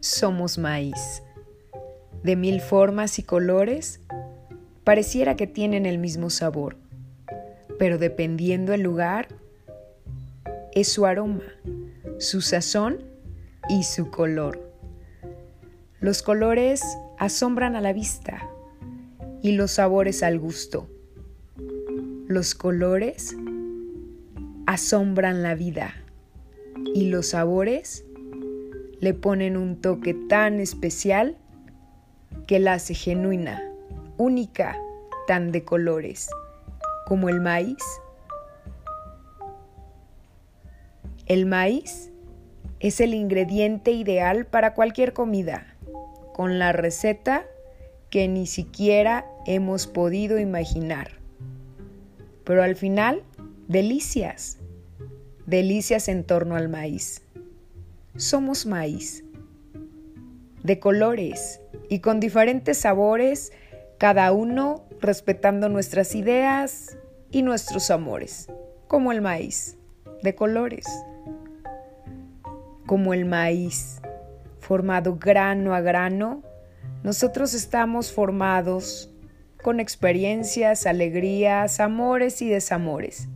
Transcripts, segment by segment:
somos maíz. De mil formas y colores, pareciera que tienen el mismo sabor, pero dependiendo el lugar, es su aroma, su sazón y su color. Los colores asombran a la vista y los sabores al gusto. Los colores asombran la vida y los sabores le ponen un toque tan especial que la hace genuina, única, tan de colores, como el maíz. El maíz es el ingrediente ideal para cualquier comida, con la receta que ni siquiera hemos podido imaginar. Pero al final, delicias, delicias en torno al maíz somos maíz, de colores y con diferentes sabores, cada uno respetando nuestras ideas y nuestros amores, como el maíz, de colores, como el maíz, formado grano a grano, nosotros estamos formados con experiencias, alegrías, amores y desamores,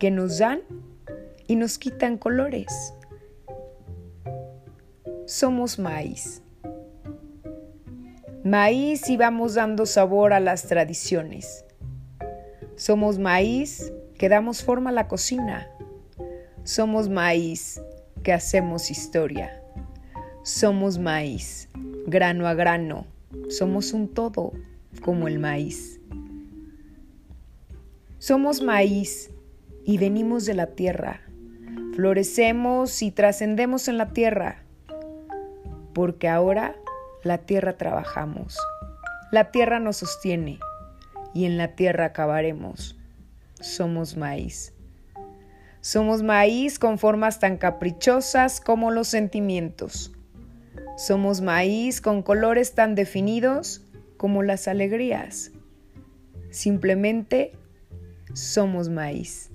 que nos dan y nos quitan colores somos maíz. Maíz y vamos dando sabor a las tradiciones. Somos maíz que damos forma a la cocina. Somos maíz que hacemos historia. Somos maíz, grano a grano. Somos un todo como el maíz. Somos maíz y venimos de la tierra. Florecemos y trascendemos en la tierra porque ahora la tierra trabajamos, la tierra nos sostiene y en la tierra acabaremos. Somos maíz. Somos maíz con formas tan caprichosas como los sentimientos. Somos maíz con colores tan definidos como las alegrías. Simplemente somos maíz.